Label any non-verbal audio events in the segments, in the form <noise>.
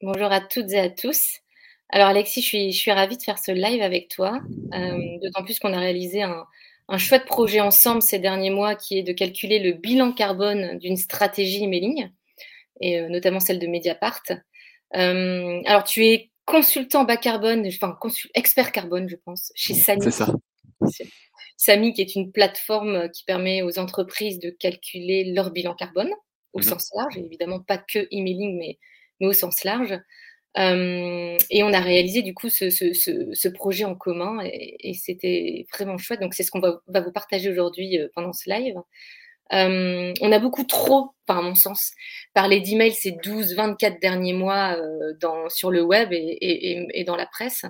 Bonjour à toutes et à tous. Alors Alexis, je suis, je suis ravie de faire ce live avec toi, euh, d'autant plus qu'on a réalisé un, un, chouette projet ensemble ces derniers mois qui est de calculer le bilan carbone d'une stratégie emailing, et euh, notamment celle de Mediapart. Euh, alors tu es consultant bas carbone, enfin expert carbone je pense, chez Samy. C'est ça. Samy qui est une plateforme qui permet aux entreprises de calculer leur bilan carbone au mmh sens large, évidemment pas que emailing, mais, mais au sens large. Euh, et on a réalisé du coup ce, ce, ce, ce projet en commun et, et c'était vraiment chouette. Donc c'est ce qu'on va, va, vous partager aujourd'hui euh, pendant ce live. Euh, on a beaucoup trop, par mon sens, parlé d'email ces 12-24 derniers mois euh, dans, sur le web et, et, et, dans la presse.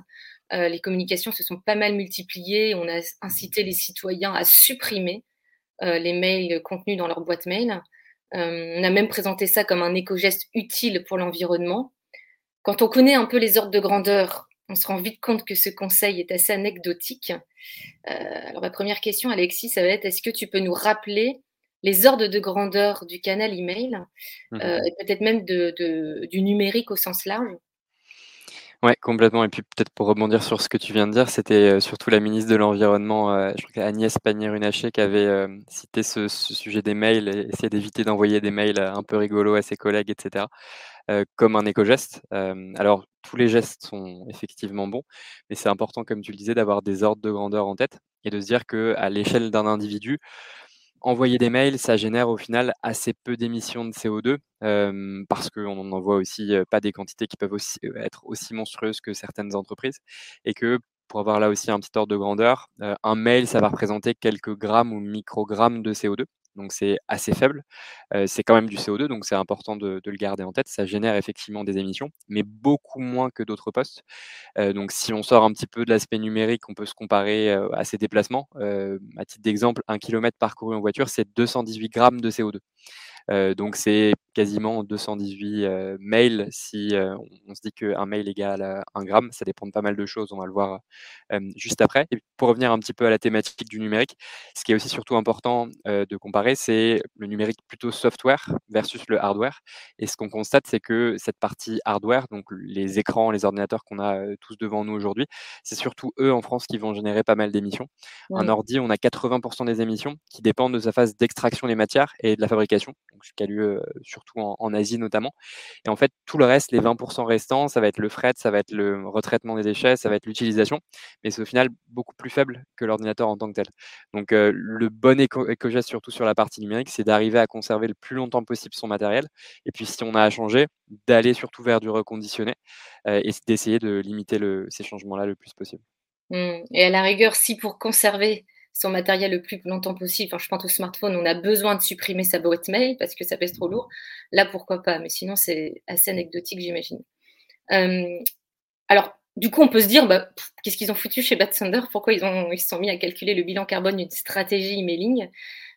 Euh, les communications se sont pas mal multipliées. On a incité les citoyens à supprimer les mails contenus dans leur boîte mail. Euh, on a même présenté ça comme un éco-geste utile pour l'environnement. Quand on connaît un peu les ordres de grandeur, on se rend vite compte que ce conseil est assez anecdotique. Euh, alors ma première question, Alexis, ça va être est-ce que tu peux nous rappeler les ordres de grandeur du canal email mmh euh, et peut-être même de, de, du numérique au sens large? Ouais, complètement. Et puis peut-être pour rebondir sur ce que tu viens de dire, c'était surtout la ministre de l'Environnement, euh, je crois Agnès Pannier-Runacher, qui avait euh, cité ce, sujet des mails et essayer d'éviter d'envoyer des mails un peu rigolos à ses collègues, etc., euh, comme un éco-geste. alors, tous les gestes sont effectivement bons, mais c'est important, comme tu le disais, d'avoir des ordres de grandeur en tête et de se dire qu'à l'échelle d'un individu, envoyer des mails, ça génère au final assez peu d'émissions de CO2 euh, parce qu'on n'en envoie aussi pas des quantités qui peuvent être aussi monstrueuses que certaines entreprises et que pour avoir là aussi un petit ordre de grandeur, un mail, ça va représenter quelques grammes ou microgrammes de CO2 donc c'est assez faible. C'est quand même du CO2, donc c'est important de, le garder en tête. Ça génère effectivement des émissions, mais beaucoup moins que d'autres postes. Donc si on sort un petit peu de l'aspect numérique, on peut se comparer à ces déplacements. à titre d'exemple, un kilomètre parcouru en voiture, c'est 218 grammes de CO2. Euh, donc c'est quasiment 218 euh, mails si euh, on, se dit qu'un mail égale un gramme. Ça dépend de pas mal de choses, on va le voir juste après. Et pour revenir un petit peu à la thématique du numérique, ce qui est aussi surtout important de comparer, c'est le numérique plutôt software versus le hardware. Et ce qu'on constate, c'est que cette partie hardware, donc les écrans, les ordinateurs qu'on a tous devant nous aujourd'hui, c'est surtout eux en France qui vont générer pas mal d'émissions. Ouais. Un ordi, on a 80% des émissions qui dépendent de sa phase d'extraction des matières et de la fabrication donc a lieu surtout en, Asie notamment. Et en fait, tout le reste, les 20% restants, ça va être le fret, ça va être le retraitement des déchets, ça va être l'utilisation, mais c'est au final beaucoup plus faible que l'ordinateur en tant que tel. Donc euh, le bon éco-geste, surtout sur la partie numérique, c'est d'arriver à conserver le plus longtemps possible son matériel. Et puis si on a à changer, d'aller surtout vers du reconditionné euh, et d'essayer de limiter ces changements-là le plus possible. Mmh. Et à la rigueur, si pour conserver son matériel le plus longtemps possible. Enfin, je pense au smartphone, on a besoin de supprimer sa boîte mail parce que ça pèse trop lourd. Là, pourquoi pas Mais sinon, c'est assez anecdotique, j'imagine. Euh, alors, du coup, on peut se dire, bah, qu'est-ce qu'ils ont foutu chez Bad Thunder Pourquoi ils, ils se sont mis à calculer le bilan carbone d'une stratégie emailing?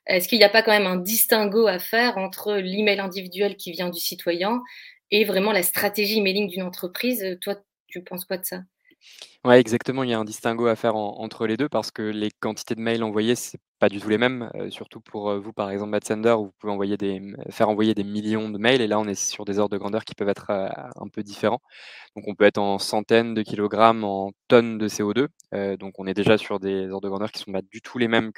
Est-ce qu'il n'y a pas quand même un distinguo à faire entre l'email individuel qui vient du citoyen et vraiment la stratégie emailing d'une entreprise? Toi, tu penses quoi de ça? Ouais, exactement. Il y a un distinguo à faire en, entre les deux parce que les quantités de mails envoyés, c'est pas du tout les mêmes, surtout pour vous, par exemple, Sender, où vous pouvez envoyer des, faire envoyer des millions de mails. Et là, on est sur des ordres de grandeur qui peuvent être un peu différents. Donc, on peut être en centaines de kilogrammes, en tonnes de CO2. donc, on est déjà sur des ordres de grandeur qui sont pas du tout les mêmes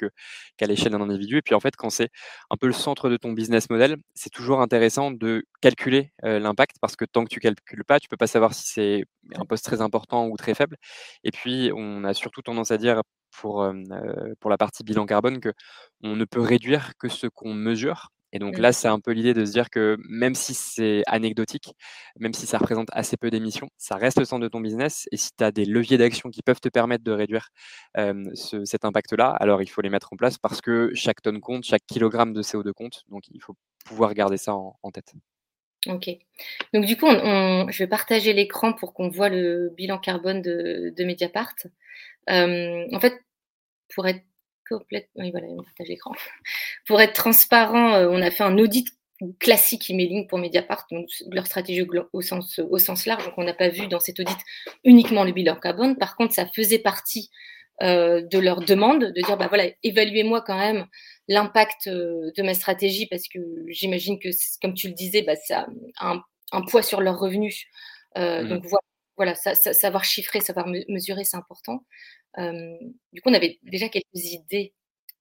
qu'à l'échelle d'un individu. Et puis, en fait, quand c'est un peu le centre de ton business model, c'est toujours intéressant de calculer l'impact parce que tant que tu calcules pas, tu peux pas savoir si c'est un poste très important ou très faible. Et puis, on a surtout tendance à dire pour, pour la partie bilan carbone qu'on ne peut réduire que ce qu'on mesure. Et donc là, c'est un peu l'idée de se dire que même si c'est anecdotique, même si ça représente assez peu d'émissions, ça reste le centre de ton business. Et si tu as des leviers d'action qui peuvent te permettre de réduire cet impact-là, alors il faut les mettre en place parce que chaque tonne compte, chaque kilogramme de CO2 compte. Donc il faut pouvoir garder ça en, tête. Ok. Donc du coup, je vais partager l'écran pour qu'on voit le bilan carbone de, de Mediapart. en fait, pour être complètement, voilà, l'écran. <laughs> Pour être transparent, euh, on a fait un audit classique emailing pour Mediapart, donc leur stratégie au sens, au sens large. Donc, on n'a pas vu dans cet audit uniquement le bilan carbone. Par contre, ça faisait partie euh, de leur demande de dire, bah voilà, évaluez-moi quand même l'impact euh, de ma stratégie parce que j'imagine que, comme tu le disais, bah, ça a un, poids sur leurs revenus. Mmh donc voilà, savoir chiffrer, savoir mesurer, c'est important du coup, on avait déjà quelques idées,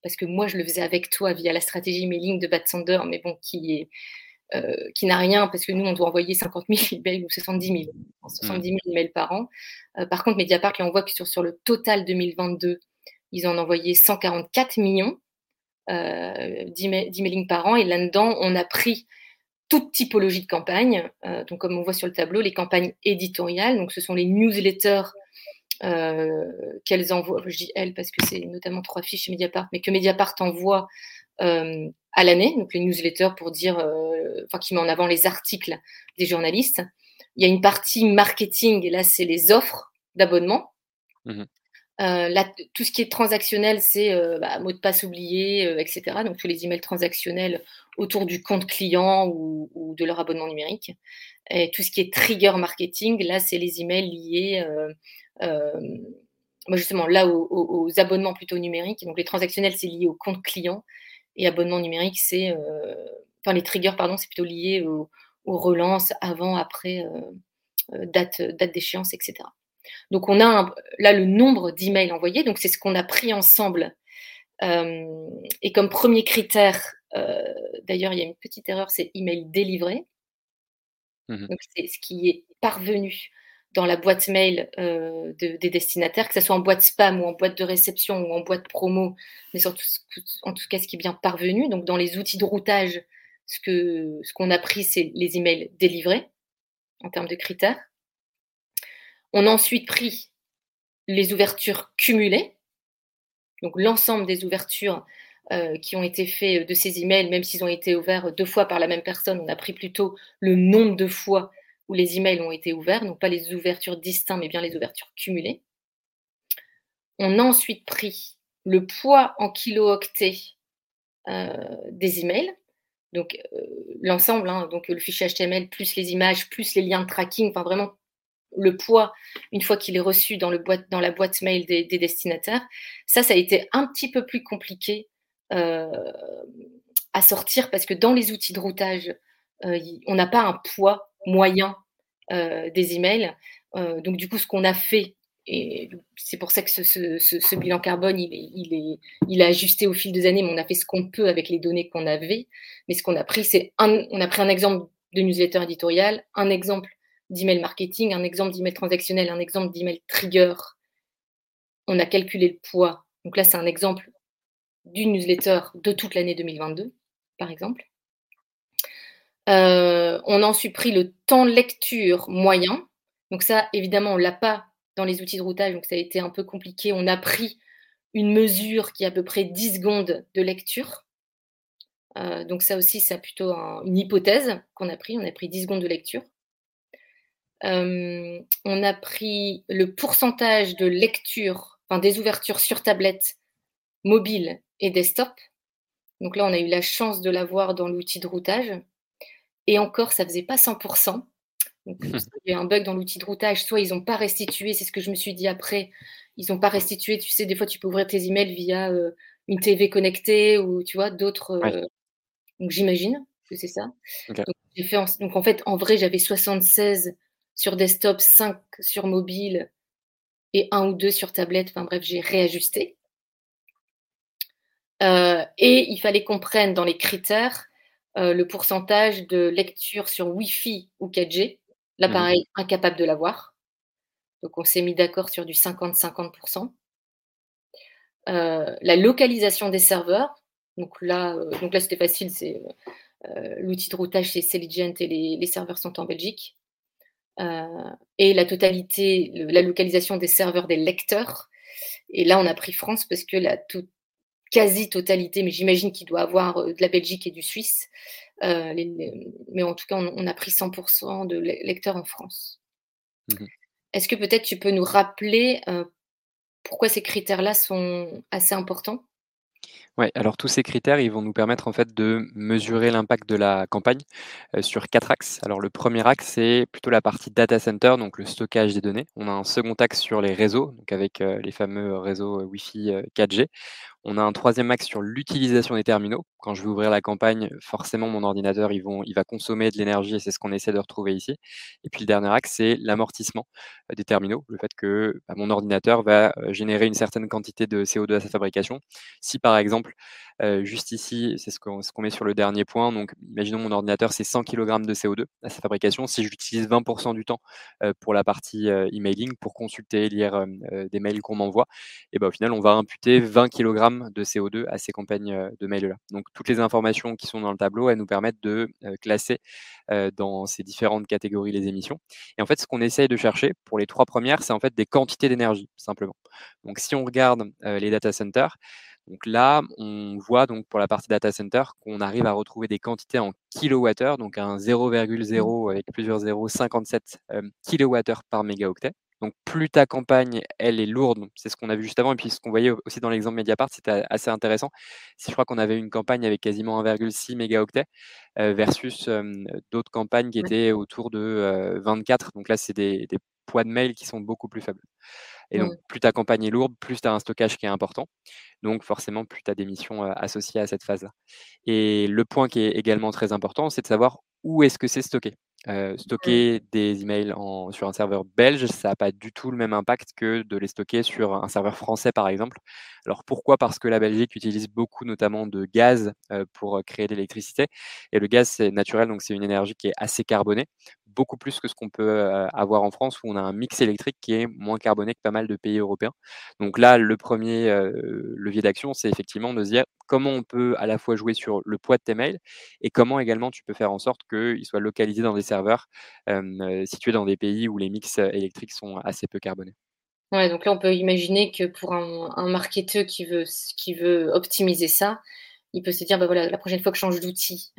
parce que moi, je le faisais avec toi via la stratégie mailing de Bad Sander, mais bon, qui est qui n'a rien, parce que nous, on doit envoyer 50 000 <laughs> emails ou 70 000, 70 000 emails par an. par contre, Mediapart, on voit que sur, sur le total 2022, ils en ont envoyé 144 millions euh, par an. Et là-dedans, on a pris toute typologie de campagne. donc, comme on voit sur le tableau, les campagnes éditoriales. Donc, ce sont les newsletters euh, qu'elles envoient, je dis elles parce que c'est notamment trois fiches chez Mediapart, mais que Mediapart envoie euh, à l'année, donc les newsletters pour dire, euh, enfin qui met en avant les articles des journalistes. Il y a une partie marketing, et là c'est les offres d'abonnement. Mmh là, tout ce qui est transactionnel, c'est bah, mot de passe oublié, etc. Donc tous les emails transactionnels autour du compte client ou, ou, de leur abonnement numérique. Et tout ce qui est trigger marketing, là, c'est les emails liés justement là aux, abonnements plutôt numériques. Donc les transactionnels, c'est lié au compte client et abonnement numérique, c'est euh, enfin les triggers, pardon, c'est plutôt lié aux, relances avant, après, euh, date, date d'échéance, etc. Donc on a là le nombre d'emails envoyés, donc c'est ce qu'on a pris ensemble. et comme premier critère, d'ailleurs il y a une petite erreur, c'est email délivré. Mmh donc c'est ce qui est parvenu dans la boîte mail euh, des destinataires, que ce soit en boîte spam ou en boîte de réception ou en boîte promo, mais surtout en tout cas ce qui est bien parvenu. Donc dans les outils de routage, ce qu'on a pris, c'est les emails délivrés en termes de critères. On a ensuite pris les ouvertures cumulées, donc l'ensemble des ouvertures euh, qui ont été faites de ces emails, même s'ils ont été ouverts deux fois par la même personne, on a pris plutôt le nombre de fois où les emails ont été ouverts, donc pas les ouvertures distinctes, mais bien les ouvertures cumulées. On a ensuite pris le poids en kilo-octets euh, des emails, donc euh, l'ensemble, hein, donc le fichier HTML plus les images, plus les liens de tracking, enfin vraiment le poids une fois qu'il est reçu dans, la boîte mail des, destinataires. Ça, ça a été un petit peu plus compliqué euh, à sortir parce que dans les outils de routage, on n'a pas un poids moyen euh, des emails. Euh, donc du coup, ce qu'on a fait, et c'est pour ça que ce, bilan carbone, il est, il, a ajusté au fil des années, mais on a fait ce qu'on peut avec les données qu'on avait. Mais ce qu'on a pris, c'est un, on a pris un exemple de newsletter éditorial, un exemple d'email marketing, un exemple d'email transactionnel, un exemple d'email trigger. On a calculé le poids. Donc là, c'est un exemple d'une newsletter de toute l'année 2022, par exemple. Euh, on a ensuite pris le temps de lecture moyen. Donc ça, évidemment, on l'a pas dans les outils de routage, donc ça a été un peu compliqué. On a pris une mesure qui est à peu près 10 secondes de lecture. Euh, donc ça aussi, c'est plutôt une hypothèse qu'on a pris. On a pris 10 secondes de lecture. Euh, on a pris le pourcentage de lecture, enfin des ouvertures sur tablette, mobile et desktop. Donc là, on a eu la chance de l'avoir dans l'outil de routage. Et encore, ça faisait pas 100%. Donc, <laughs> il y a un bug dans l'outil de routage. Soit ils n'ont pas restitué, c'est ce que je me suis dit après, ils n'ont pas restitué. Tu sais, des fois, tu peux ouvrir tes emails via euh, une TV connectée ou tu vois d'autres. donc j'imagine que c'est ça. Donc, fait en, donc en fait, en vrai, j'avais 76 sur desktop, 5 sur mobile et un ou deux sur tablette. Enfin bref, j'ai réajusté. et il fallait qu'on prenne dans les critères le pourcentage de lecture sur Wi-Fi ou 4G. L'appareil mmh incapable de l'avoir. Donc on s'est mis d'accord sur du 50-50%. la localisation des serveurs. Donc là, donc là c'était facile, c'est l'outil de routage c'est Selligent et les, serveurs sont en Belgique. et la totalité, la localisation des serveurs des lecteurs. Et là, on a pris France parce que la quasi-totalité, mais j'imagine qu'il doit avoir de la Belgique et du Suisse, euh, mais en tout cas, on, a pris 100% de lecteurs en France. Mmh Est-ce que peut-être tu peux nous rappeler euh, pourquoi ces critères-là sont assez importants? Oui, alors tous ces critères, ils vont nous permettre en fait de mesurer l'impact de la campagne euh, sur quatre axes. Alors le premier axe, c'est plutôt la partie data center, donc le stockage des données. On a un second axe sur les réseaux, donc avec les fameux réseaux Wi-Fi 4G. On a un troisième axe sur l'utilisation des terminaux. Quand je vais ouvrir la campagne, forcément, mon ordinateur, va consommer de l'énergie et c'est ce qu'on essaie de retrouver ici. Et puis le dernier axe, c'est l'amortissement euh, des terminaux, le fait que bah, mon ordinateur va euh, générer une certaine quantité de CO2 à sa fabrication. Si par exemple, euh, juste ici, c'est ce qu'on met sur le dernier point. Donc, imaginons mon ordinateur, c'est 100 kg de CO2 à sa fabrication. Si j'utilise 20% du temps pour la partie emailing, pour consulter, lire des mails qu'on m'envoie, et ben, au final, on va imputer 20 kg de CO2 à ces campagnes euh, de mail-là. Donc toutes les informations qui sont dans le tableau, elles nous permettent de euh, classer euh, dans ces différentes catégories les émissions. Et en fait, ce qu'on essaye de chercher pour les trois premières, c'est en fait des quantités d'énergie, simplement. Donc si on regarde les data centers, donc là, on voit donc pour la partie data center qu'on arrive à retrouver des quantités en kilowattheure, donc un 0,0 mmh. avec plusieurs 0,57 kWh par mégaoctet. Donc plus ta campagne, elle est lourde, c'est ce qu'on a vu juste avant, et puis ce qu'on voyait aussi dans l'exemple Mediapart, c'était assez intéressant. Si je crois qu'on avait une campagne avec quasiment 1,6 mégaoctets versus d'autres campagnes qui étaient autour de 24. Donc là, c'est des, poids de mail qui sont beaucoup plus faibles. Et donc, plus ta campagne est lourde, plus tu as un stockage qui est important. Donc, forcément, plus tu as des missions associées à cette phase-là. Et le point qui est également très important, c'est de savoir où est-ce que c'est stocké. Euh, stocker des emails en, sur un serveur belge, ça n'a pas du tout le même impact que de les stocker sur un serveur français, par exemple. Alors pourquoi? Parce que la Belgique utilise beaucoup notamment de gaz euh, pour créer de l'électricité. Et le gaz, c'est naturel, donc c'est une énergie qui est assez carbonée beaucoup plus que ce qu'on peut avoir en France où on a un mix électrique qui est moins carboné que pas mal de pays européens. Donc là, le premier levier d'action, c'est effectivement de se dire comment on peut à la fois jouer sur le poids de tes mails et comment également tu peux faire en sorte qu'ils soient localisés dans des serveurs situés dans des pays où les mix électriques sont assez peu carbonés. Ouais, donc là, on peut imaginer que pour un, marketeur qui veut, qui veut optimiser ça, il peut se dire, bah voilà, la prochaine fois que je change d'outil,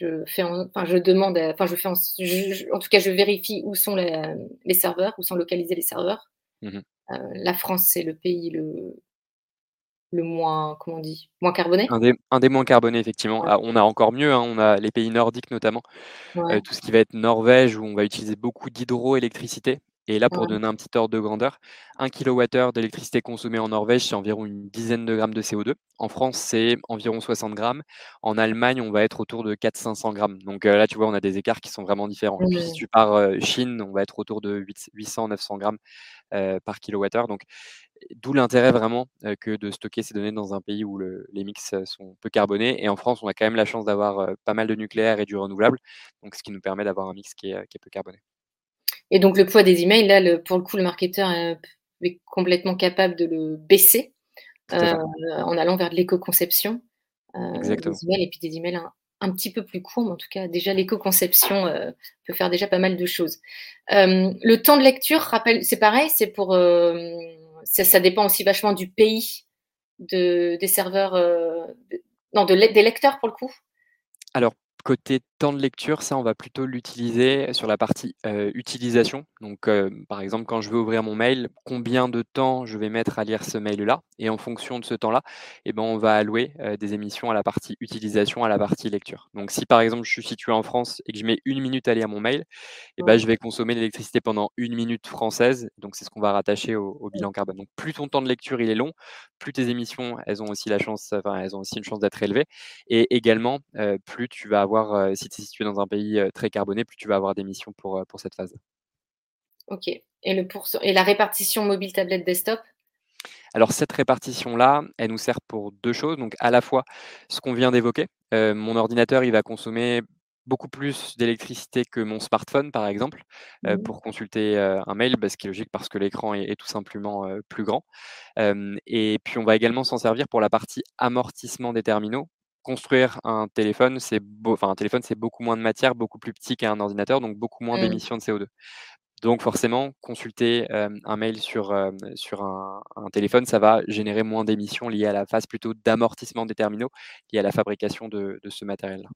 je fais, enfin, je demande, enfin, je fais, en, tout cas, je vérifie où sont les, serveurs, où sont localisés les serveurs. Mmh euh, la France, c'est le pays le, le moins, comment on dit, moins carboné. Un des, un des moins carbonés, effectivement. Ah, on a encore mieux, hein, on a les pays nordiques notamment, euh, tout ce qui va être Norvège, où on va utiliser beaucoup d'hydroélectricité. Et là, pour donner un petit ordre de grandeur, 1 kWh d'électricité consommée en Norvège, c'est environ une dizaine de grammes de CO2. En France, c'est environ 60 grammes. En Allemagne, on va être autour de 400-500 grammes. Donc euh, là, tu vois, on a des écarts qui sont vraiment différents. si tu pars euh, Chine, on va être autour de 800-900 grammes euh, par kilowattheure. Donc, d'où l'intérêt vraiment que de stocker ces données dans un pays où les mix sont peu carbonés. Et en France, on a quand même la chance d'avoir pas mal de nucléaire et du renouvelable, donc ce qui nous permet d'avoir un mix qui est peu carboné. Et donc, le poids des emails, là, pour le coup, le marketeur est complètement capable de le baisser euh, en allant vers de l'éco-conception. Euh, Exactement. et puis des emails un, petit peu plus courts, mais en tout cas, déjà, l'éco-conception euh, peut faire déjà pas mal de choses. le temps de lecture, rappelle, c'est pareil, c'est pour. Ça, dépend aussi vachement du pays de, des serveurs. non, de, des lecteurs pour le coup Alors, côté temps de lecture, ça, on va plutôt l'utiliser sur la partie utilisation. Donc, par exemple, quand je veux ouvrir mon mail, combien de temps je vais mettre à lire ce mail-là? Et en fonction de ce temps-là, eh ben, on va allouer des émissions à la partie utilisation, à la partie lecture. Donc, si par exemple, je suis situé en France et que je mets une minute à lire mon mail, eh ben, je vais consommer l'électricité pendant une minute française. Donc, c'est ce qu'on va rattacher au, bilan carbone. Donc, plus ton temps de lecture il est long, plus tes émissions, elles ont aussi la chance, enfin, elles ont aussi une chance d'être élevées. Et également, plus tu vas avoir, si tu es situé dans un pays très carboné, plus tu vas avoir d'émissions pour, pour cette phase. Ok. Et, le et la répartition mobile, tablette, desktop? Alors cette répartition-là, elle nous sert pour deux choses. Donc à la fois ce qu'on vient d'évoquer, mon ordinateur, il va consommer beaucoup plus d'électricité que mon smartphone, par exemple, mmh pour consulter un mail, bah, ce qui est logique parce que l'écran est, tout simplement plus grand. et puis on va également s'en servir pour la partie amortissement des terminaux construire un téléphone, c'est enfin, un téléphone, c'est beaucoup moins de matière, beaucoup plus petit qu'un ordinateur, donc beaucoup moins mmh. d'émissions de CO2. Donc forcément, consulter un mail sur, sur un, téléphone, ça va générer moins d'émissions liées à la phase plutôt d'amortissement des terminaux, liées à la fabrication de, de ce matériel-là.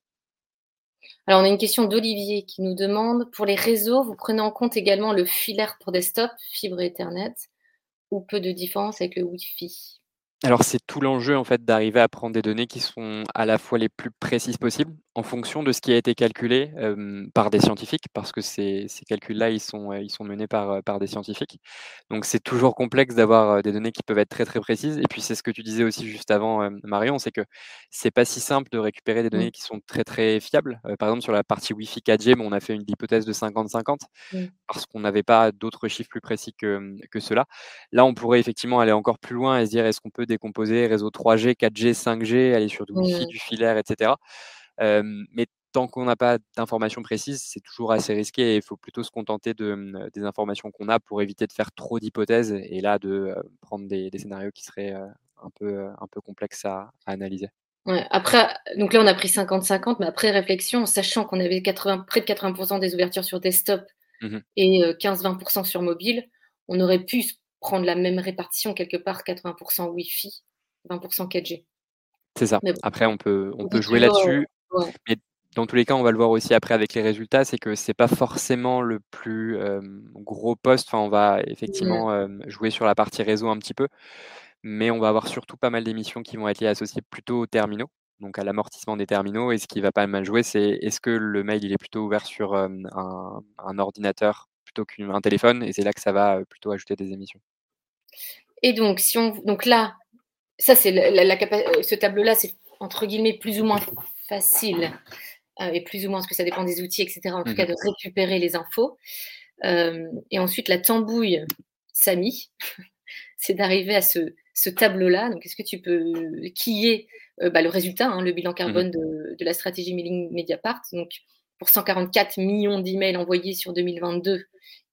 Alors, on a une question d'Olivier qui nous demande pour les réseaux, vous prenez en compte également le filaire pour desktop, fibre Ethernet, ou peu de différence avec le Wi-Fi? Alors, c'est tout l'enjeu en fait d'arriver à prendre des données qui sont à la fois les plus précises possibles en fonction de ce qui a été calculé par des scientifiques, parce que ces, ces calculs-là, ils sont, ils sont menés par, par des scientifiques. Donc, c'est toujours complexe d'avoir des données qui peuvent être très très précises. Et puis, c'est ce que tu disais aussi juste avant, Marion, c'est que c'est pas si simple de récupérer des mmh. données qui sont très très fiables. par exemple, sur la partie Wi-Fi 4G, on a fait une hypothèse de 50-50 mmh. parce qu'on n'avait pas d'autres chiffres plus précis que, que ceux-là. Là, on pourrait effectivement aller encore plus loin et se dire est-ce qu'on peut décomposer réseau 3G, 4G, 5G, aller sur du Wi-Fi, du filaire, etc. mais tant qu'on n'a pas d'informations précises, c'est toujours assez risqué et il faut plutôt se contenter de, mmh, des informations qu'on a pour éviter de faire trop d'hypothèses et là de prendre des, scénarios qui seraient un, peu, un peu complexes à, analyser. Ouais, après, donc là on a pris 50-50, mais après réflexion, sachant qu'on avait 80, près de 80% des ouvertures sur desktop mmh et 15-20% sur mobile, on aurait pu prendre la même répartition quelque part, 80% Wi-Fi, 20% 4G. C'est ça. Après, on peut, on peut jouer là-dessus. Mais dans tous les cas, on va le voir aussi après avec les résultats, c'est que c'est pas forcément le plus gros poste. Enfin, on va effectivement jouer sur la partie réseau un petit peu, mais on va avoir surtout pas mal d'émissions qui vont être associées plutôt aux terminaux, donc à l'amortissement des terminaux. Et ce qui va pas mal jouer, c'est est-ce que le mail il est plutôt ouvert sur un, un, ordinateur plutôt qu'un téléphone, et c'est là que ça va plutôt ajouter des émissions. Et donc, si on, donc là, ça c'est la, ce tableau-là, c'est entre guillemets plus ou moins facile euh, et plus ou moins parce que ça dépend des outils, etc. En tout cas, mhm. de récupérer les infos. Euh, et ensuite, la tambouille Samy, <laughs> c'est d'arriver à ce, ce tableau-là. Donc, est-ce que tu peux qui est euh, bah, le résultat, hein, le bilan mhm. carbone de, de, la stratégie mailing Mediapart Donc, pour 144 millions d'emails envoyés sur 2022,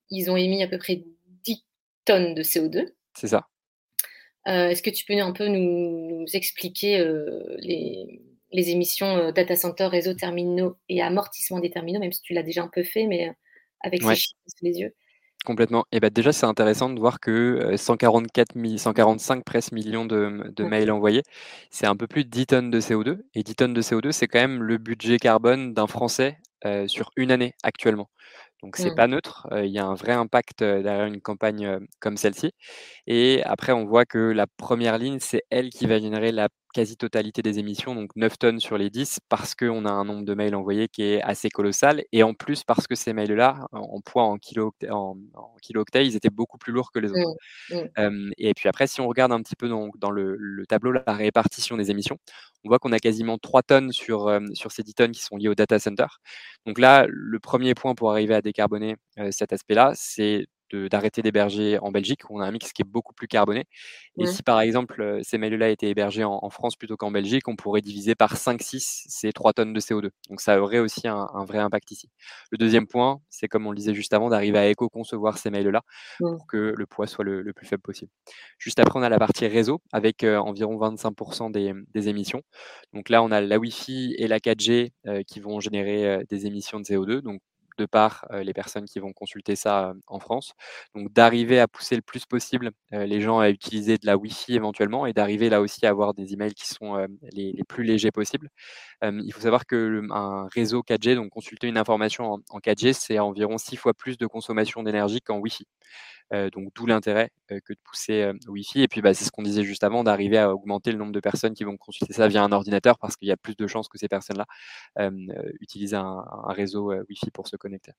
ils ont émis à peu près 10 tonnes de CO2. C'est ça. Est-ce que tu peux un peu nous, expliquer les, les émissions euh, data center, réseau terminaux et amortissement des terminaux, même si tu l'as déjà un peu fait, mais euh, avec ces chiffres sous les yeux? Complètement. Et ben déjà, c'est intéressant de voir que 144 euh, 145 presque millions de, mails envoyés, c'est un peu plus de 10 tonnes de CO2. Et 10 tonnes de CO2, c'est quand même le budget carbone d'un Français sur une année actuellement. Donc c'est mmh. pas neutre, il y a un vrai impact derrière une campagne comme celle-ci. Et après, on voit que la première ligne, c'est elle qui va générer la quasi-totalité des émissions, donc 9 tonnes sur les 10, parce qu'on a un nombre de mails envoyés qui est assez colossal, et en plus parce que ces mails-là, en, poids en kilo, en, octets, ils étaient beaucoup plus lourds que les autres. Mmh, mmh. et puis après, si on regarde un petit peu dans, dans le, tableau la répartition des émissions, on voit qu'on a quasiment 3 tonnes sur, sur ces 10 tonnes qui sont liées au data center. Donc là, le premier point pour arriver à décarboner cet aspect-là, c'est d'arrêter d'héberger en Belgique, où on a un mix qui est beaucoup plus carboné. Et si par exemple ces mails-là étaient hébergés en, France plutôt qu'en Belgique, on pourrait diviser par 5-6 ces 3 tonnes de CO2. Donc ça aurait aussi un, vrai impact ici. Le deuxième point, c'est comme on le disait juste avant, d'arriver à éco-concevoir ces mails-là pour que le poids soit le, plus faible possible. Juste après, on a la partie réseau avec environ 25% des, des, émissions. Donc là, on a la Wi-Fi et la 4G qui vont générer des émissions de CO2. Donc de par les personnes qui vont consulter ça en France. Donc d'arriver à pousser le plus possible les gens à utiliser de la Wi-Fi éventuellement et d'arriver là aussi à avoir des emails qui sont les, plus légers possibles. il faut savoir que un réseau 4G, donc consulter une information en 4G, c'est environ six fois plus de consommation d'énergie qu'en Wi-Fi. Euh, donc d'où l'intérêt euh, que de pousser euh, Wi-Fi. Et puis bah, c'est ce qu'on disait juste avant, d'arriver à augmenter le nombre de personnes qui vont consulter ça via un ordinateur parce qu'il y a plus de chances que ces personnes-là utilisent un, réseau Wi-Fi pour se connecter.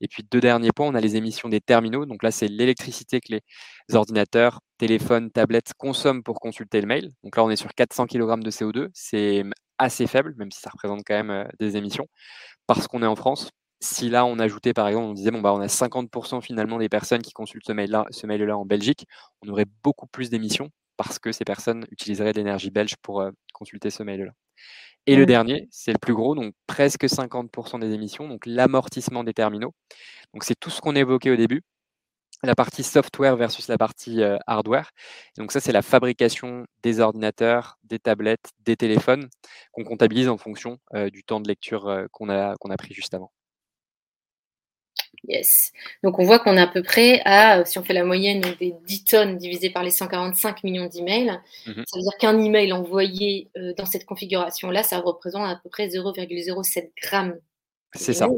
Et puis deux derniers points, on a les émissions des terminaux. Donc là, c'est l'électricité que les ordinateurs, téléphones, tablettes consomment pour consulter le mail. Donc là, on est sur 400 kg de CO2. C'est assez faible, même si ça représente quand même des émissions, parce qu'on est en France, si là on ajoutait par exemple, on disait bon bah on a 50% finalement des personnes qui consultent ce mail-là, ce mail-là en Belgique, on aurait beaucoup plus d'émissions parce que ces personnes utiliseraient de l'énergie belge pour euh, consulter ce mail-là. Et le mmh. dernier, c'est le plus gros, donc presque 50% des émissions, donc l'amortissement des terminaux. Donc c'est tout ce qu'on évoquait au début, la partie software versus la partie euh, hardware. Donc ça, c'est la fabrication des ordinateurs, des tablettes, des téléphones qu'on comptabilise en fonction euh, du temps de lecture qu'on a, qu'on a pris juste avant. Yes. Donc on voit qu'on est à peu près à, si on fait la moyenne des 10 tonnes divisées par les 145 millions d'emails, mmh ça veut dire qu'un email envoyé euh, dans cette configuration-là, ça représente à peu près 0,07 grammes. C'est ça,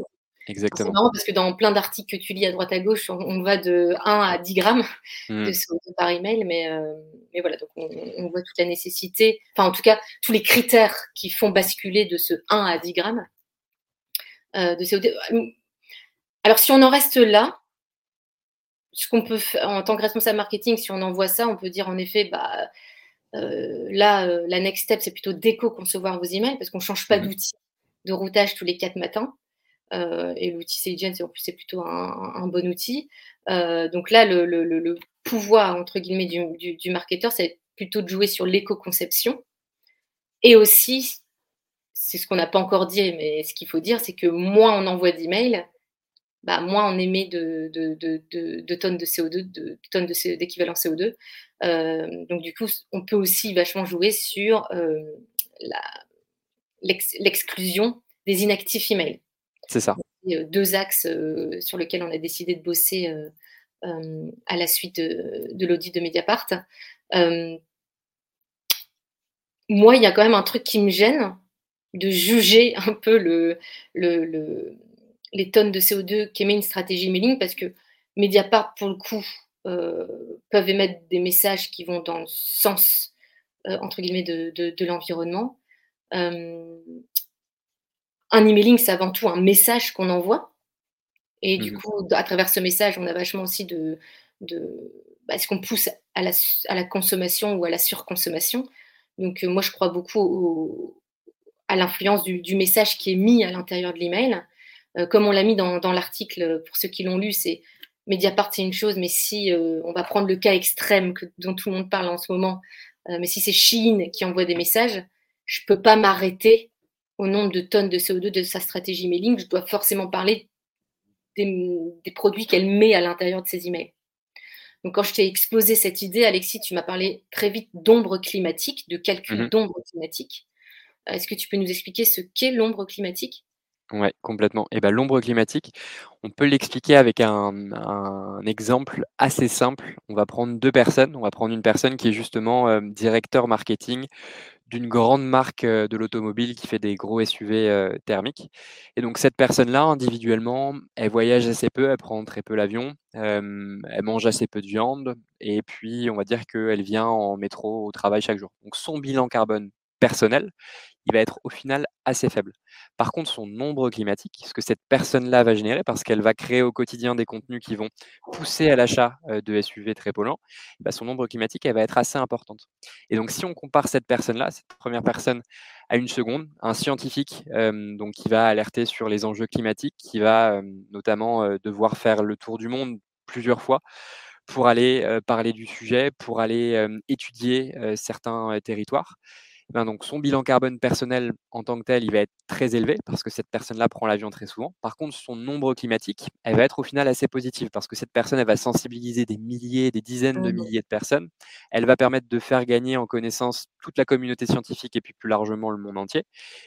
exactement. C'est marrant parce que dans plein d'articles que tu lis à droite à gauche, on, va de 1 à 10 grammes de mmh. CO2 par email, mais, euh, mais voilà, donc on, voit toute la nécessité, enfin en tout cas tous les critères qui font basculer de ce 1 à 10 grammes euh, de CO2 alors, si on en reste là, ce qu'on peut faire en tant que responsable marketing, si on envoie ça, on peut dire en effet, bah, euh, là, euh, la next step, c'est plutôt d'éco-concevoir vos emails parce qu'on ne change pas mmh d'outil de routage tous les quatre matins. Euh, et l'outil Sagent, en plus, c'est plutôt un, bon outil. donc là, le, pouvoir, entre guillemets, du, du marketeur, c'est plutôt de jouer sur l'éco-conception. Et aussi, c'est ce qu'on n'a pas encore dit, mais ce qu'il faut dire, c'est que moins on envoie d'emails, bah, moins on émet de, tonnes de CO2, de, tonnes d'équivalent CO2. Euh, donc du coup, on peut aussi vachement jouer sur euh, l'exclusion des inactifs emails. C'est ça. Euh, deux axes sur lesquels on a décidé de bosser à la suite de, l'audit de Mediapart. moi, il y a quand même un truc qui me gêne de juger un peu le, le les tonnes de CO2 qu'émet une stratégie mailing parce que Mediapart, pour le coup, euh, peuvent émettre des messages qui vont dans le sens, euh, entre guillemets, de, l'environnement. Euh, un emailing, c'est avant tout un message qu'on envoie. Et du mmh coup, à travers ce message, on a vachement aussi de. de bah, ce qu'on pousse à la, à la, consommation ou à la surconsommation Donc, moi, je crois beaucoup à l'influence du, du, message qui est mis à l'intérieur de l'email. Euh, comme on l'a mis dans, l'article, pour ceux qui l'ont lu, c'est Mediapart, c'est une chose, mais si euh, on va prendre le cas extrême dont tout le monde parle en ce moment, euh, mais si c'est Chine qui envoie des messages, je ne peux pas m'arrêter au nombre de tonnes de CO2 de sa stratégie mailing. Je dois forcément parler des, produits qu'elle met à l'intérieur de ses emails. Donc, quand je t'ai exposé cette idée, Alexis, tu m'as parlé très vite d'ombre climatique, de calcul mmh d'ombre climatique. Est-ce que tu peux nous expliquer ce qu'est l'ombre climatique? Oui, complètement. Et ben, l'ombre climatique, on peut l'expliquer avec un, exemple assez simple. On va prendre deux personnes. On va prendre une personne qui est justement euh, directeur marketing d'une grande marque euh, de l'automobile qui fait des gros SUV euh, thermiques. Et donc cette personne-là, individuellement, elle voyage assez peu, elle prend très peu l'avion, elle mange assez peu de viande, et puis on va dire qu'elle vient en métro au travail chaque jour. Donc son bilan carbone personnel, il va être au final assez faible. Par contre, son nombre climatique, ce que cette personne-là va générer, parce qu'elle va créer au quotidien des contenus qui vont pousser à l'achat de SUV très polluants, bah, son nombre climatique, elle va être assez importante. Et donc, si on compare cette personne-là, cette première personne, à une seconde, un scientifique donc, qui va alerter sur les enjeux climatiques, qui va notamment devoir faire le tour du monde plusieurs fois pour aller parler du sujet, pour aller étudier certains territoires. Ben, donc son bilan carbone personnel en tant que tel, il va être très élevé parce que cette personne-là prend l'avion très souvent. Par contre, son nombre climatique, elle va être au final assez positive parce que cette personne, elle va sensibiliser des milliers, des dizaines de mmh milliers de personnes. Elle va permettre de faire gagner en connaissance toute la communauté scientifique et puis plus largement le monde entier.